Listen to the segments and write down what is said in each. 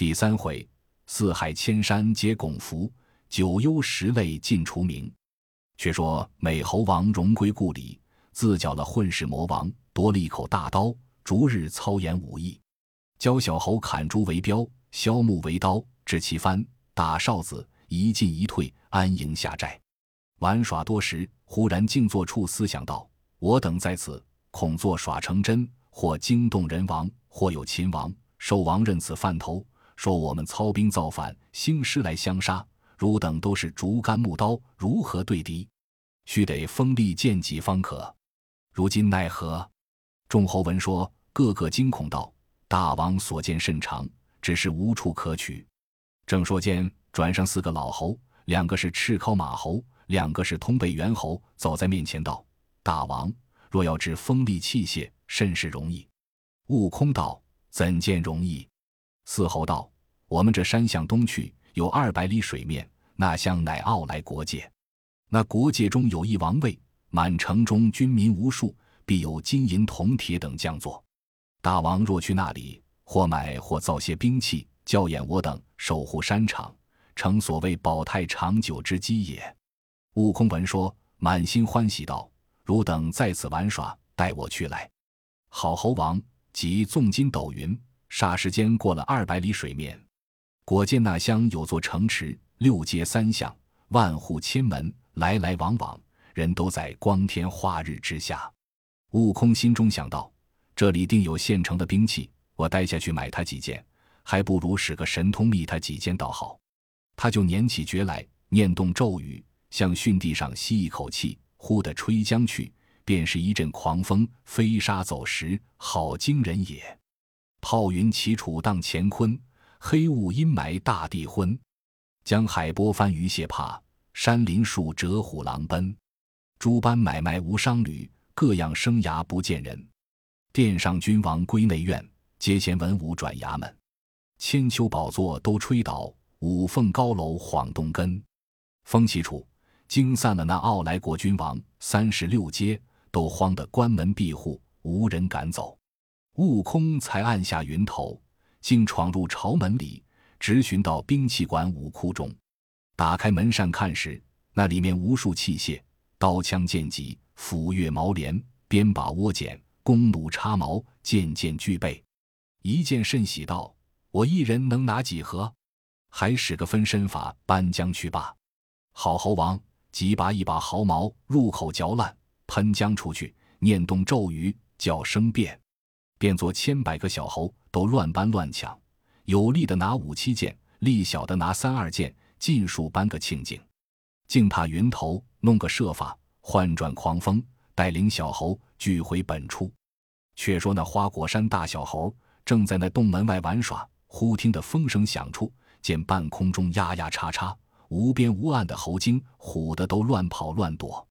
第三回，四海千山皆拱伏，九幽十类尽除名。却说美猴王荣归故里，自缴了混世魔王，夺了一口大刀，逐日操演武艺，教小猴砍竹为镖，削木为刀，掷旗幡，打哨子，一进一退，安营下寨，玩耍多时。忽然静坐处，思想道：“我等在此，恐作耍成真，或惊动人王，或有秦王、寿王认此犯头。”说我们操兵造反，兴师来相杀，汝等都是竹竿木刀，如何对敌？须得锋利剑戟方可。如今奈何？众侯闻说，个个惊恐道：“大王所见甚长，只是无处可取。”正说间，转上四个老侯，两个是赤尻马侯，两个是通背猿猴，走在面前道：“大王若要制锋利器械，甚是容易。”悟空道：“怎见容易？”伺候道：“我们这山向东去有二百里水面，那乡乃傲来国界。那国界中有一王位，满城中军民无数，必有金银铜铁等将作。大王若去那里，或买或造些兵器，教演我等守护山场，成所谓保泰长久之基也。”悟空闻说，满心欢喜道：“汝等在此玩耍，待我去来。”好猴王即纵筋斗云。霎时间过了二百里水面，果见那乡有座城池，六街三巷，万户千门，来来往往，人都在光天化日之下。悟空心中想到：这里定有现成的兵器，我待下去买他几件，还不如使个神通觅他几件倒好。他就捻起诀来，念动咒语，向巽地上吸一口气，呼的吹将去，便是一阵狂风，飞沙走石，好惊人也。炮云齐楚荡乾坤，黑雾阴霾大地昏。江海波翻鱼蟹怕，山林树折虎狼奔。诸般买卖无商旅，各样生涯不见人。殿上君王归内院，阶前文武转衙门。千秋宝座都吹倒，五凤高楼晃动根。风起处，惊散了那傲来国君王。三十六街都慌得关门闭户，无人敢走。悟空才按下云头，竟闯入朝门里，直寻到兵器馆武库中。打开门扇看时，那里面无数器械，刀枪剑戟、斧钺矛镰、鞭把倭剪、弓弩插矛，件件俱备。一见甚喜道：“我一人能拿几盒？还使个分身法搬将去罢。”好猴王即拔一把毫毛入口嚼烂，喷将出去，念动咒语，叫声变。变作千百个小猴，都乱搬乱抢，有力的拿五七件，力小的拿三二件，尽数搬个清净。竟怕云头弄个设法，换转狂风，带领小猴聚回本处。却说那花果山大小猴正在那洞门外玩耍，忽听得风声响处，见半空中压压叉叉，无边无岸的猴精，唬得都乱跑乱躲。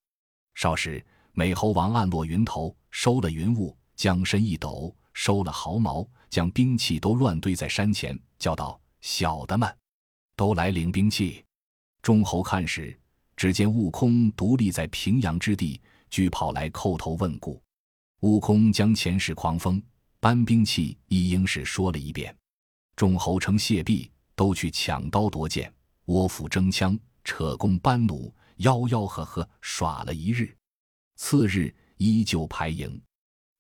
少时，美猴王暗落云头，收了云雾，将身一抖。收了毫毛，将兵器都乱堆在山前，叫道：“小的们，都来领兵器。”众猴看时，只见悟空独立在平阳之地，俱跑来叩头问故。悟空将前世狂风搬兵器一应是说了一遍。众猴称谢毕，都去抢刀夺剑，窝斧争枪，扯弓搬弩，吆吆喝喝耍了一日。次日依旧排营。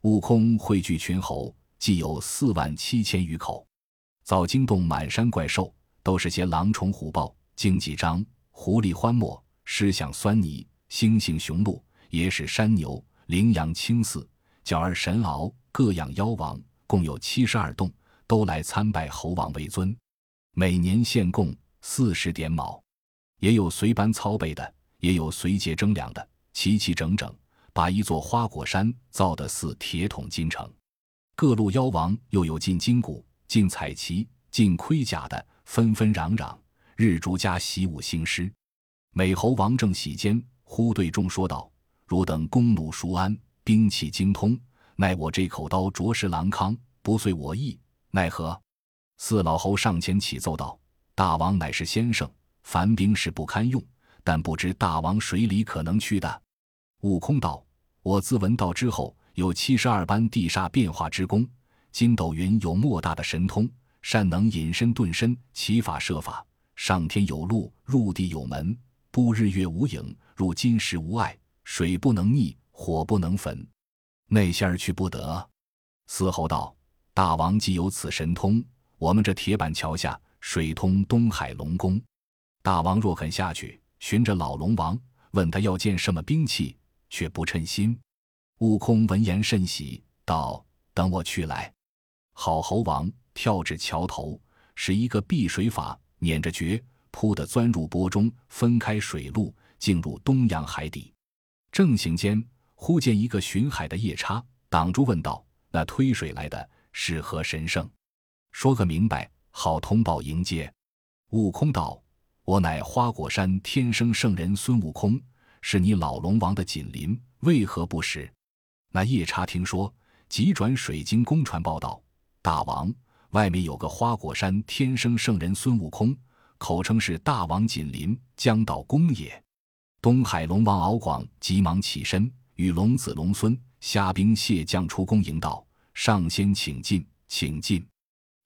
悟空汇聚群猴，计有四万七千余口，早惊动满山怪兽，都是些狼虫虎豹、荆棘獐、狐狸獾貘、狮象酸泥、猩猩雄鹿、野史山牛、羚羊青鸶、角儿神鳌，各样妖王，共有七十二洞，都来参拜猴王为尊。每年献贡四十点卯，也有随班操备的，也有随节征粮的，齐齐整整。把一座花果山造得似铁桶金城，各路妖王又有进金鼓、进彩旗、进盔甲的，纷纷攘攘，日逐家习武兴师。美猴王正喜间，忽对众说道：“汝等弓弩熟安，兵器精通，奈我这口刀着实狼康，不遂我意，奈何？”四老猴上前启奏道：“大王乃是先生，凡兵是不堪用，但不知大王水里可能去的。”悟空道。我自闻道之后，有七十二般地煞变化之功。筋斗云有莫大的神通，善能隐身遁身，其法设法，上天有路，入地有门。不日月无影，入金石无碍。水不能溺，火不能焚。那仙儿去不得。嘶吼道：“大王既有此神通，我们这铁板桥下水通东海龙宫。大王若肯下去，寻着老龙王，问他要件什么兵器，却不称心。”悟空闻言甚喜，道：“等我去来。”好猴王跳至桥头，使一个避水法，捻着诀，扑的钻入波中，分开水路，进入东洋海底。正行间，忽见一个巡海的夜叉挡住，问道：“那推水来的是何神圣？说个明白，好通报迎接。”悟空道：“我乃花果山天生圣人孙悟空，是你老龙王的紧邻，为何不识？”那夜叉听说，急转水晶宫传报道：“大王，外面有个花果山天生圣人孙悟空，口称是大王紧邻，将到宫也。”东海龙王敖广急忙起身，与龙子龙孙虾兵蟹将出宫迎道：“上仙请进，请进。”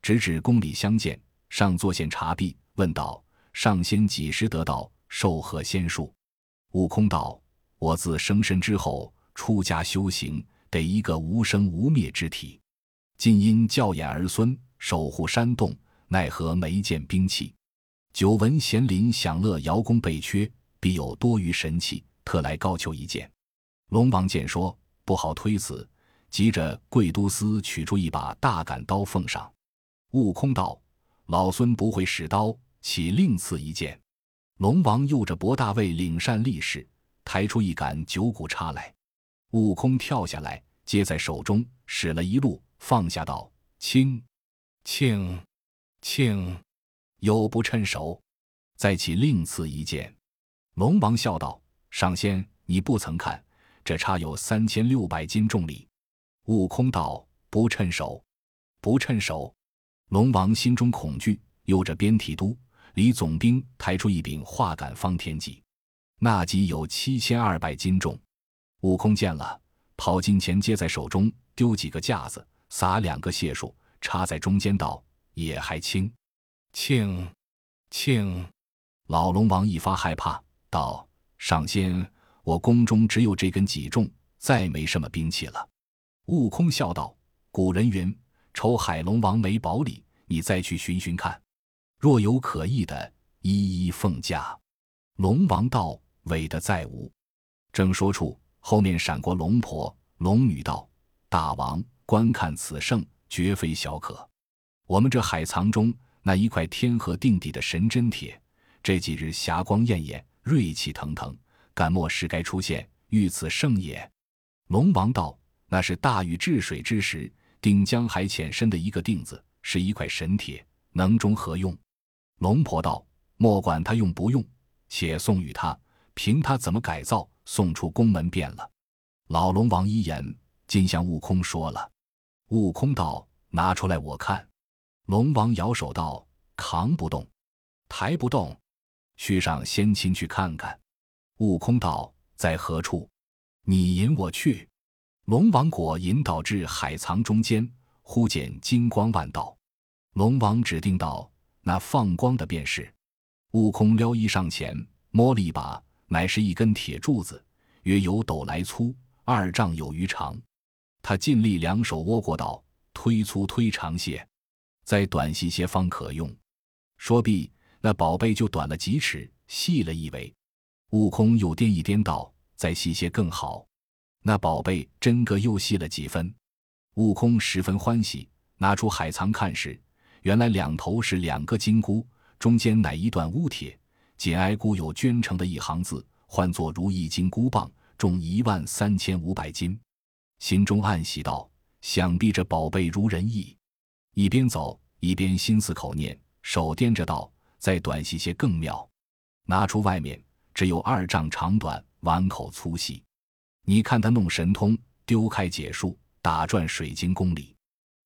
直指宫里相见，上座献茶毕，问道：“上仙几时得道？授何仙术？”悟空道：“我自生身之后，出家修行，得一个无生无灭之体。今因教衍儿孙，守护山洞，奈何没见兵器？久闻贤林享乐，瑶宫备缺。”必有多余神器，特来高求一件。龙王见说不好推辞，急着贵都司取出一把大杆刀奉上。悟空道：“老孙不会使刀，岂另赐一件？”龙王又着博大卫领善力士，抬出一杆九股叉来。悟空跳下来，接在手中，使了一路，放下道：“轻，轻，轻，有不趁手，再起另赐一件。”龙王笑道：“上仙，你不曾看，这叉有三千六百斤重力。”悟空道：“不趁手，不趁手。”龙王心中恐惧，又着边提督李总兵抬出一柄画杆方天戟，那戟有七千二百斤重。悟空见了，跑近前接在手中，丢几个架子，撒两个解数，插在中间道：“也还轻，轻，轻。”老龙王一发害怕。道：“上仙，我宫中只有这根戟重，再没什么兵器了。”悟空笑道：“古人云，抽海龙王没宝礼，你再去寻寻看，若有可疑的，一一奉驾。”龙王道：“委的再无。”正说处，后面闪过龙婆、龙女道：“大王，观看此圣，绝非小可。我们这海藏中那一块天河定底的神针铁，这几日霞光艳艳。”锐气腾腾，敢莫是该出现，遇此圣也。龙王道：“那是大禹治水之时，定江海浅深的一个定子，是一块神铁，能中何用？”龙婆道：“莫管他用不用，且送与他，凭他怎么改造，送出宫门便了。”老龙王一言，尽向悟空说了。悟空道：“拿出来我看。”龙王摇手道：“扛不动，抬不动。”须上仙亲去看看。悟空道：“在何处？你引我去。”龙王果引导至海藏中间，忽见金光万道。龙王指定道：“那放光的便是。”悟空撩衣上前摸了一把，乃是一根铁柱子，约有斗来粗，二丈有余长。他尽力两手握过道，推粗推长些，再短细些方可用。说毕。那宝贝就短了几尺，细了一围。悟空又掂一掂道：“再细些更好。”那宝贝真个又细了几分。悟空十分欢喜，拿出海藏看时，原来两头是两个金箍，中间乃一段乌铁，紧挨箍有镌成的一行字，唤作如意金箍棒，重一万三千五百斤。心中暗喜道：“想必这宝贝如人意。”一边走一边心思口念，手掂着道。再短细些更妙，拿出外面只有二丈长短，碗口粗细。你看他弄神通，丢开解数，打转水晶宫里，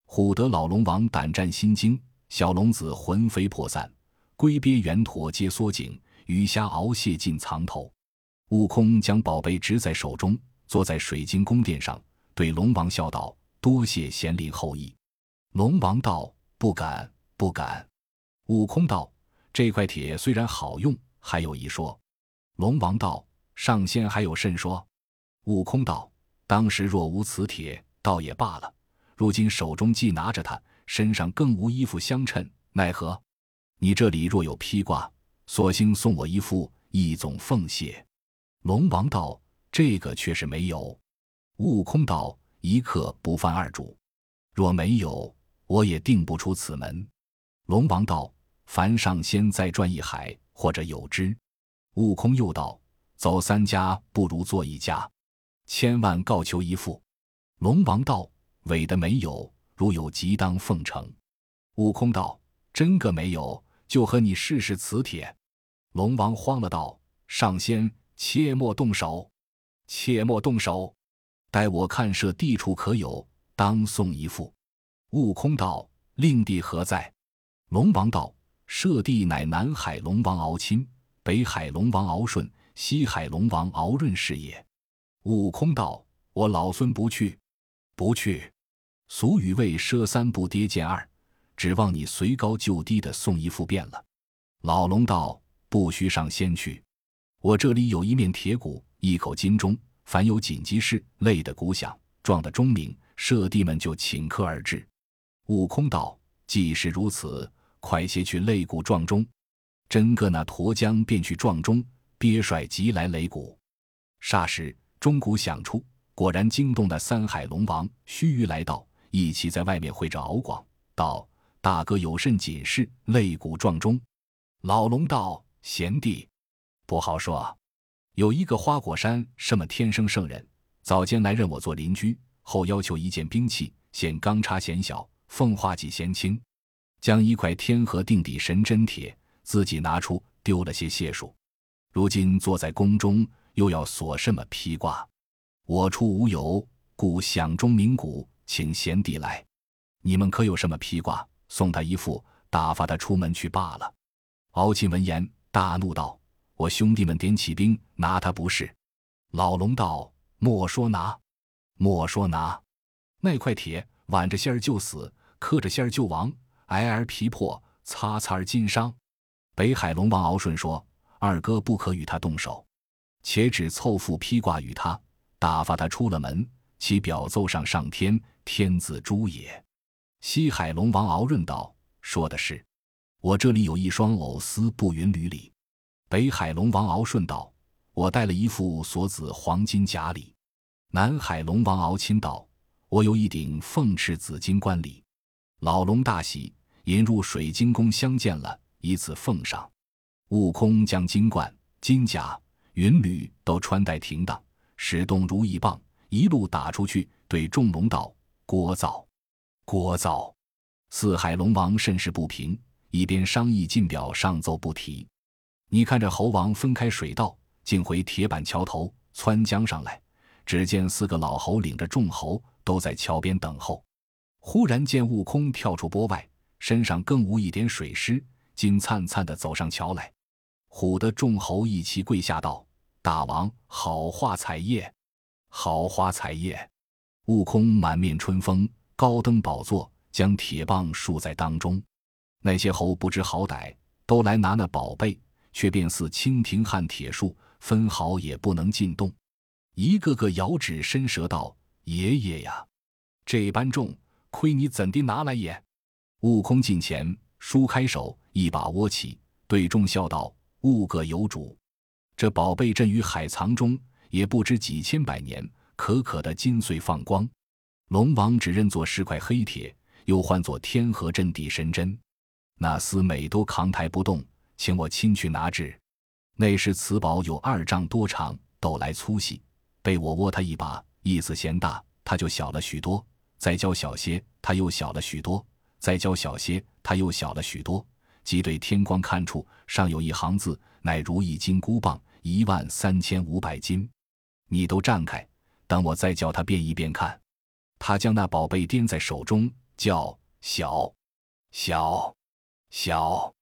唬得老龙王胆战心惊，小龙子魂飞魄散，龟鳖圆驼皆缩颈，鱼虾鳌蟹尽藏头。悟空将宝贝执在手中，坐在水晶宫殿上，对龙王笑道：“多谢贤灵厚意。”龙王道：“不敢，不敢。悟空道：“这块铁虽然好用，还有一说。”龙王道：“上仙还有甚说？”悟空道：“当时若无此铁，倒也罢了。如今手中既拿着它，身上更无衣服相衬，奈何？你这里若有披挂，索性送我一副，一总奉谢。”龙王道：“这个却是没有。”悟空道：“一刻不犯二主，若没有，我也定不出此门。”龙王道。凡上仙再转一海，或者有之。悟空又道：“走三家不如做一家，千万告求一副。”龙王道：“伪的没有，如有即当奉承。”悟空道：“真个没有，就和你试试此铁。”龙王慌了道：“上仙，切莫动手，切莫动手，待我看设地处可有，当送一副。”悟空道：“令弟何在？”龙王道。设地乃南海龙王敖钦，北海龙王敖顺，西海龙王敖润是也。悟空道：“我老孙不去，不去。俗语谓‘赊三不跌见二’，指望你随高就低的送一副便了。”老龙道：“不须上仙去，我这里有一面铁鼓，一口金钟，凡有紧急事，擂的鼓响，撞的钟鸣，舍弟们就请客而至。”悟空道：“既是如此。”快些去擂鼓撞钟！真个那驼江便去撞钟，鳖帅即来擂鼓。霎时钟鼓响出，果然惊动的三海龙王须臾来到，一起在外面会着敖广道：“大哥有甚紧事？擂鼓撞钟。”老龙道：“贤弟，不好说。有一个花果山什么天生圣人，早间来认我做邻居，后要求一件兵器，显钢叉嫌小，凤化戟嫌轻。”将一块天河定底神针铁自己拿出，丢了些解数。如今坐在宫中，又要锁什么披挂？我处无有，故响钟鸣鼓，请贤弟来。你们可有什么披挂？送他一副，打发他出门去罢了。敖钦闻言大怒道：“我兄弟们点起兵，拿他不是？”老龙道：“莫说拿，莫说拿。那块铁挽着仙儿就死，磕着仙儿就亡。”挨而皮破，擦擦而筋伤。北海龙王敖顺说：“二哥不可与他动手，且只凑副披挂与他，打发他出了门，其表奏上上天，天子诛也。”西海龙王敖润道：“说的是，我这里有一双藕丝，布云履里。”北海龙王敖顺道：“我带了一副锁子黄金甲里。”南海龙王敖钦道：“我有一顶凤翅紫金冠礼。”老龙大喜。引入水晶宫相见了，以此奉上。悟空将金冠、金甲、云履都穿戴停当，使动如意棒，一路打出去，对众龙道：“聒噪，聒噪！”四海龙王甚是不平，一边商议进表上奏不提。你看这猴王分开水道，竟回铁板桥头窜江上来，只见四个老猴领着众猴都在桥边等候。忽然见悟空跳出波外。身上更无一点水湿，金灿灿的走上桥来，唬得众猴一齐跪下道：“大王，好花彩叶，好花彩叶！”悟空满面春风，高登宝座，将铁棒竖在当中。那些猴不知好歹，都来拿那宝贝，却便似蜻蜓撼铁树，分毫也不能进动。一个个摇指伸舌道：“爷爷呀，这般重，亏你怎地拿来也？”悟空近前，舒开手，一把握起，对众笑道：“悟各有主。这宝贝镇于海藏中，也不知几千百年，可可的金穗放光。龙王只认作是块黑铁，又唤作天河镇地神针。那厮每都扛抬不动，请我亲去拿至。那时此宝有二丈多长，斗来粗细，被我握他一把，意思嫌大，他就小了许多；再教小些，他又小了许多。”再教小些，他又小了许多。即对天光看处，上有一行字，乃如意金箍棒，一万三千五百斤。你都站开，等我再叫他变一变看。他将那宝贝掂在手中，叫小，小，小，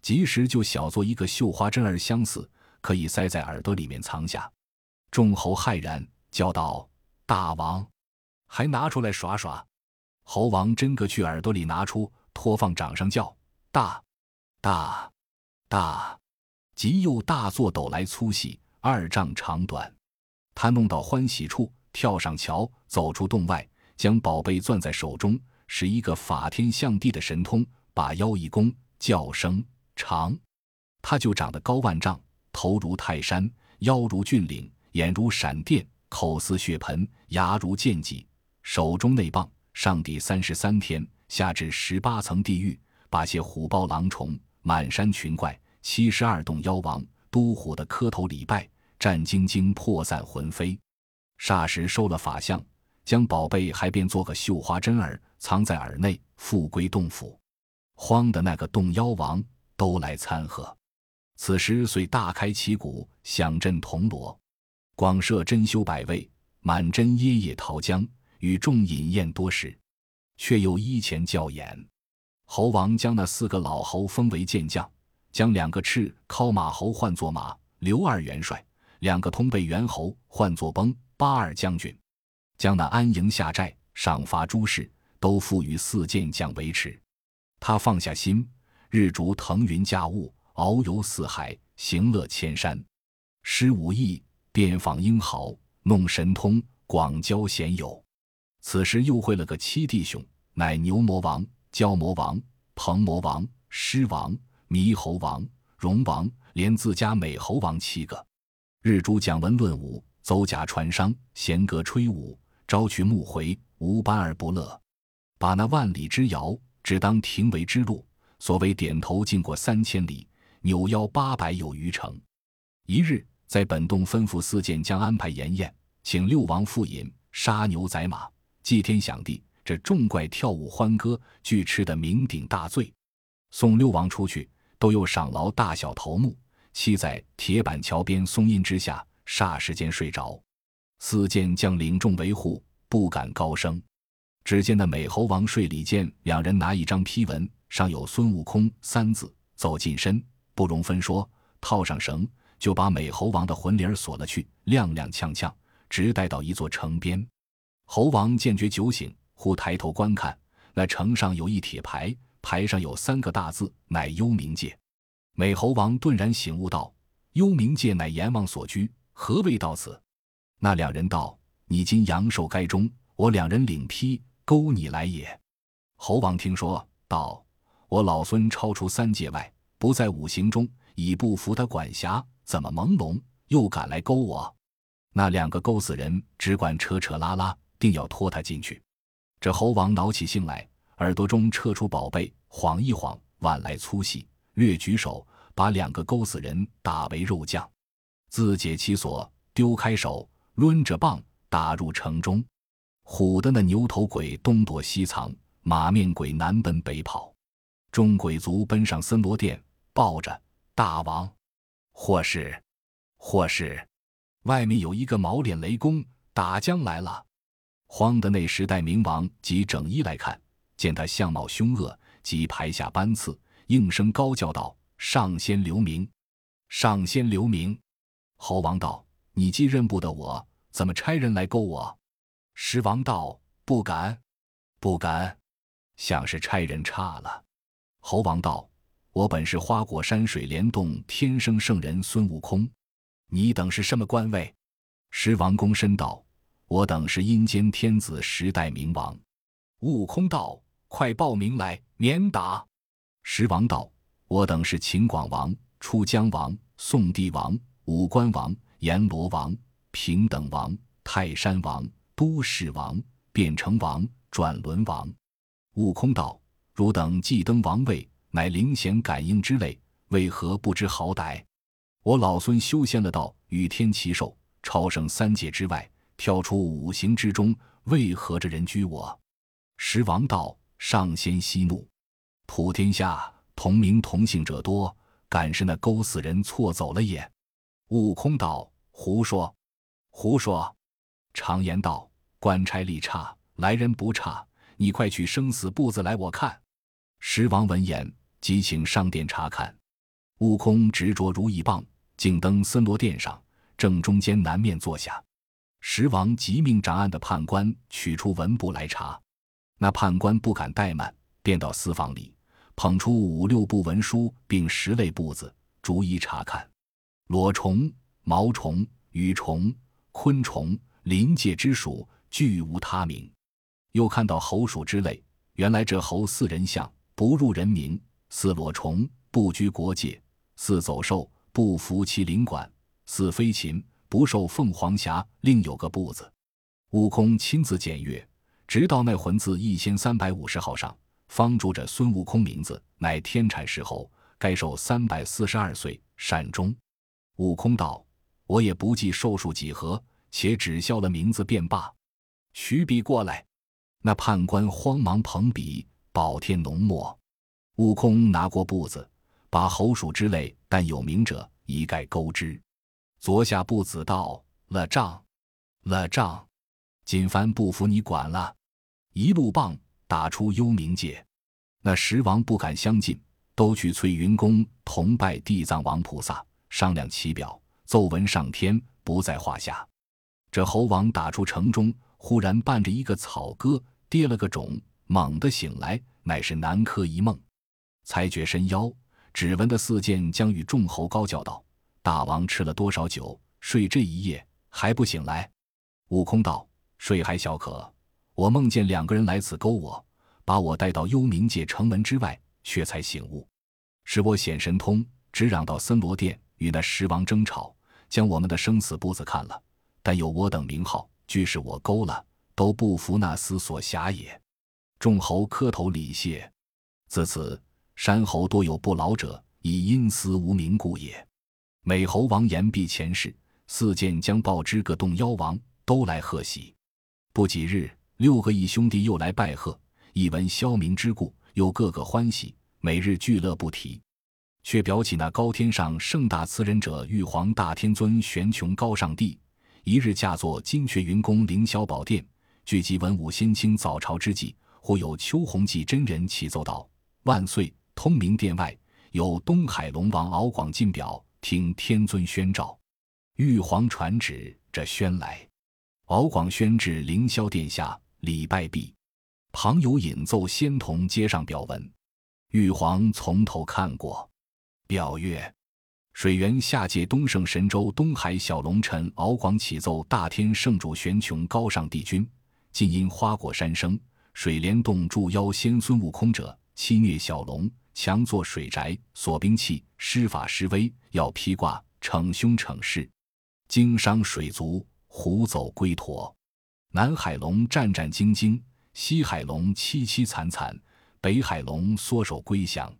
即时就小作一个绣花针儿相似，可以塞在耳朵里面藏下。众猴骇然，叫道：“大王，还拿出来耍耍！”猴王真个去耳朵里拿出，托放掌上叫大，大，大，极又大作斗来粗细二丈长短。他弄到欢喜处，跳上桥，走出洞外，将宝贝攥在手中，使一个法天象地的神通，把腰一弓，叫声长，他就长得高万丈，头如泰山，腰如峻岭，眼如闪电，口似血盆，牙如剑戟，手中那棒，上抵三十三天，下至十八层地狱，把些虎豹狼虫、满山群怪、七十二洞妖王、都虎的磕头礼拜，战兢兢，破散魂飞。霎时收了法相，将宝贝还变做个绣花针儿，藏在耳内，复归洞府。慌的那个洞妖王都来参合，此时遂大开旗鼓，响震铜锣，广设珍馐百味，满斟椰叶桃浆，与众饮宴多时，却又依前教演。猴王将那四个老猴封为健将，将两个赤尻马猴换作马刘二元帅，两个通背猿猴唤作崩八二将军，将那安营下寨、赏罚诸事都付于四健将维持。他放下心，日逐腾云驾雾，遨游四海，行乐千山，施武艺，遍访英豪，弄神通，广交贤友。此时又会了个七弟兄，乃牛魔王、蛟魔王、鹏魔王、狮王、猕猴王、龙王，连自家美猴王七个。日诸讲文论武，走甲传商，弦歌吹舞，朝去暮回，无般而不乐。把那万里之遥。只当庭为之路，所谓点头尽过三千里，扭腰八百有余程。一日，在本洞吩咐四件将安排筵宴，请六王赴饮，杀牛宰马，祭天享地。这众怪跳舞欢歌，俱吃得酩酊大醉。送六王出去，都有赏劳大小头目，栖在铁板桥边松荫之下，霎时间睡着。四件将领众维护，不敢高声。只见那美猴王睡里间，两人拿一张批文，上有孙悟空三字，走近身，不容分说，套上绳，就把美猴王的魂铃锁了去，踉踉跄跄，直带到一座城边。猴王见觉酒醒，忽抬头观看，那城上有一铁牌，牌上有三个大字，乃幽冥界。美猴王顿然醒悟道：“幽冥界乃阎王所居，何谓到此？”那两人道：“你今阳寿该终，我两人领批。”勾你来也，猴王听说道：“我老孙超出三界外，不在五行中，已不服他管辖，怎么朦胧又敢来勾我？”那两个勾死人只管扯扯拉拉，定要拖他进去。这猴王恼起性来，耳朵中撤出宝贝，晃一晃，挽来粗细，略举手，把两个勾死人打为肉酱，自解其锁，丢开手，抡着棒打入城中。唬得那牛头鬼东躲西藏，马面鬼南奔北跑，众鬼卒奔上森罗殿，抱着大王，或是，或是，外面有一个毛脸雷公打将来了。慌的那时代冥王及整衣来看，见他相貌凶恶，即排下班次，应声高叫道：“上仙留名，上仙留名！”猴王道：“你既认不得我，怎么差人来勾我？”狮王道：“不敢，不敢，像是差人差了。”猴王道：“我本是花果山水帘洞天生圣人孙悟空，你等是什么官位？”狮王躬身道：“我等是阴间天子十代冥王。”悟空道：“快报名来，免打。”狮王道：“我等是秦广王、出江王、宋帝王、五官王、阎罗王、平等王、泰山王。”都市王、变成王、转轮王，悟空道：“汝等既登王位，乃灵显感应之类，为何不知好歹？我老孙修仙了道，与天齐寿，超生三界之外，跳出五行之中，为何这人居我？”石王道：“上仙息怒，普天下同名同姓者多，敢是那勾死人错走了也？”悟空道：“胡说，胡说！常言道。”官差吏差，来人不差。你快取生死簿子来，我看。石王闻言，即请上殿查看。悟空执着如意棒，径登森罗殿上，正中间南面坐下。石王即命掌案的判官取出文簿来查。那判官不敢怠慢，便到私房里捧出五六部文书，并十类簿子，逐一查看。裸虫、毛虫、羽虫、昆虫、临界之属，俱无他名。又看到猴鼠之类，原来这猴似人相，不入人名；似裸虫，不居国界；似走兽，不服其领管；似飞禽，不受凤凰辖。另有个簿子，悟空亲自检阅，直到那魂字一千三百五十号上。方注着孙悟空名字，乃天产石猴，该寿三百四十二岁，善终。悟空道：“我也不记寿数几何，且只消了名字便罢。”取笔过来，那判官慌忙捧笔，保天浓墨。悟空拿过簿子，把猴鼠之类但有名者一概勾之，左下步子道：“了账，了账，锦帆不服你管了。”一路棒。打出幽冥界，那十王不敢相近，都去翠云宫同拜地藏王菩萨，商量其表，奏闻上天，不在话下。这猴王打出城中，忽然伴着一个草歌，跌了个种，猛地醒来，乃是南柯一梦。才觉身腰，只闻得四剑将与众猴高叫道：“大王吃了多少酒？睡这一夜还不醒来？”悟空道：“睡还小可。”我梦见两个人来此勾我，把我带到幽冥界城门之外，却才醒悟。是我显神通，直嚷到森罗殿，与那十王争吵，将我们的生死簿子看了，但有我等名号，俱是我勾了，都不服那厮所辖也。众猴磕头礼谢。自此，山猴多有不老者，以因私无名故也。美猴王言毕前世，四剑将报之各洞妖王都来贺喜。不几日。六个义兄弟又来拜贺，一闻萧明之故，又个个欢喜，每日聚乐不提。却表起那高天上盛大慈仁者玉皇大天尊玄穹高上帝，一日驾坐金阙云宫凌霄宝殿，聚集文武仙卿早朝之际，忽有秋弘济真人启奏道：“万岁！通明殿外有东海龙王敖广进表，听天尊宣召。”玉皇传旨，这宣来，敖广宣至凌霄殿下。礼拜毕，旁有引奏仙童接上表文。玉皇从头看过，表曰：水源下界东胜神州东海小龙臣敖广启奏大天圣主玄穹高尚帝君，近因花果山生水帘洞筑妖仙孙悟空者，欺虐小龙，强作水宅，锁兵器，施法施威，要披挂，逞凶逞势，经伤水族，胡走龟驼。南海龙战战兢兢，西海龙凄凄惨惨，北海龙缩手归降。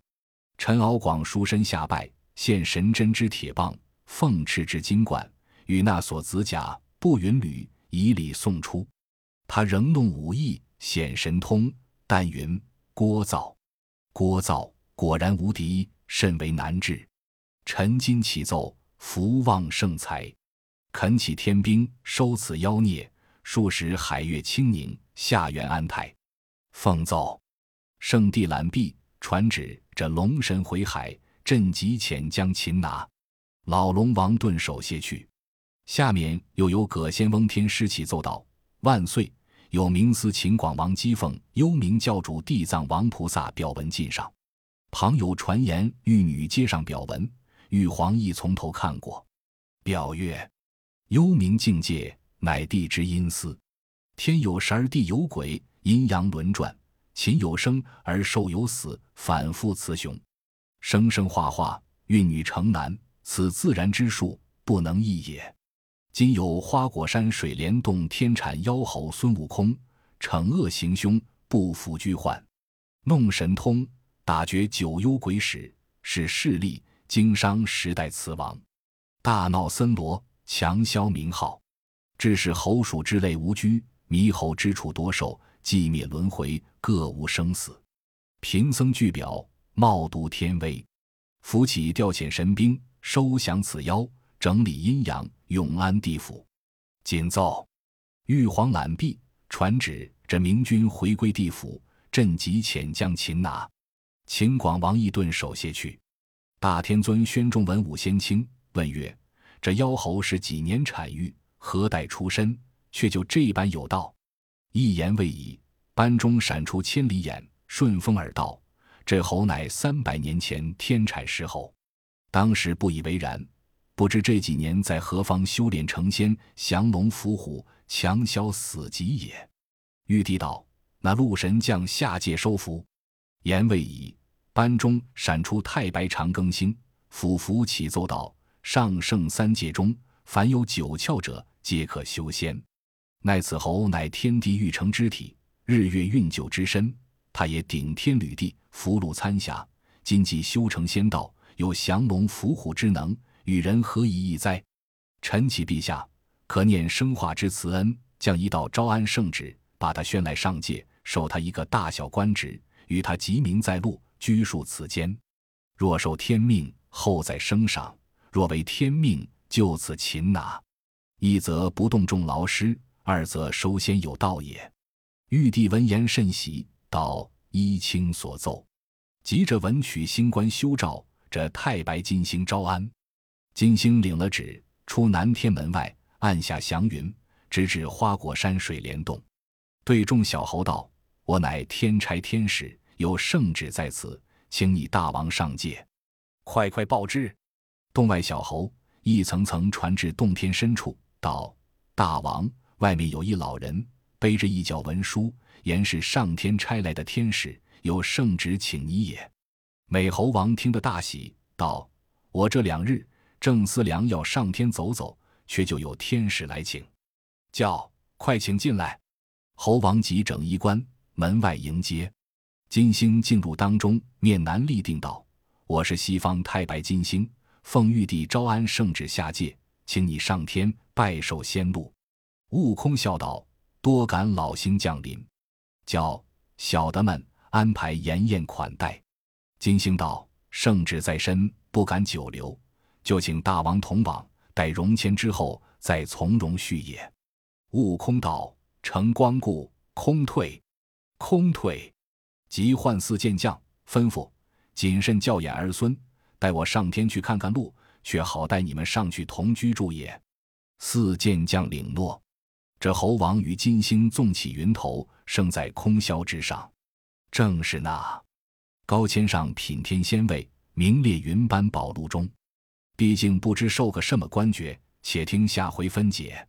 陈敖广书身下拜，献神针之铁棒，凤翅之金冠，与那所子甲步云履，以礼送出。他仍弄武艺，显神通，但云聒噪，聒噪果然无敌，甚为难治。陈今启奏，福旺盛财，恳启天兵收此妖孽。数十海月清宁，下元安泰。奉奏，圣帝览毕，传旨：这龙神回海，朕即遣将擒拿。老龙王顿首谢去。下面又有葛仙翁天师启奏道：“万岁！有明司秦广王姬凤、幽冥教主地藏王菩萨表文进上。旁有传言，玉女接上表文。玉皇亦从头看过。表曰：幽冥境界。”乃地之阴司，天有时而地有鬼，阴阳轮转，禽有生而兽有死，反复雌雄，生生化化，孕女成男，此自然之术，不能易也。今有花果山水帘洞天产妖猴孙悟空，惩恶行凶，不服居患，弄神通，打绝九幽鬼使，使势力经商时代雌王，大闹森罗，强销名号。致使猴鼠之类无居，猕猴之处多寿，寂灭轮回，各无生死。贫僧具表，冒读天威，扶起调遣神兵，收降此妖，整理阴阳，永安地府。谨奏，玉皇览毕，传旨：这明君回归地府，朕即遣将擒拿。秦广王亦顿手谢去。大天尊宣中文武仙卿，问曰：这妖猴是几年产育？何待出身，却就这般有道。一言未已，班中闪出千里眼，顺风耳道。这猴乃三百年前天产石猴，当时不以为然，不知这几年在何方修炼成仙，降龙伏虎，强消死疾也。”玉帝道：“那陆神将下界收服。”言未已，班中闪出太白长庚星，俯伏启奏道：“上圣三界中，凡有九窍者，皆可修仙。奈此侯乃天地育成之体，日月运九之身，他也顶天履地，福禄参霞。今既修成仙道，有降龙伏虎之能，与人何以异哉？臣启陛下，可念生化之慈恩，降一道招安圣旨，把他宣来上界，授他一个大小官职。”与他即名在禄，居庶此间。若受天命，后在升赏；若为天命，就此擒拿。一则不动众劳师，二则收仙有道也。玉帝闻言甚喜，道：“依卿所奏。”急着文曲星官修诏，这太白金星招安。金星领了旨，出南天门外，按下祥云，直至花果山水帘洞，对众小猴道：“我乃天差天使。”有圣旨在此，请你大王上界，快快报之。洞外小猴一层层传至洞天深处，道：“大王，外面有一老人，背着一角文书，言是上天差来的天使，有圣旨请你也。”美猴王听得大喜，道：“我这两日正思量要上天走走，却就有天使来请，叫快请进来。”猴王急整衣冠，门外迎接。金星进入当中，面南立定道：“我是西方太白金星，奉玉帝招安圣旨下界，请你上天拜受仙禄。”悟空笑道：“多感老星降临，叫小的们安排筵宴款待。”金星道：“圣旨在身，不敢久留，就请大王同往，待荣迁之后再从容续也。”悟空道：“承光顾，空退，空退。”即唤四剑将，吩咐谨慎教演儿孙，待我上天去看看路，却好带你们上去同居住也。四剑将领诺。这猴王与金星纵起云头，升在空霄之上，正是那高千上品天仙位，名列云班宝录中。毕竟不知受个什么官爵，且听下回分解。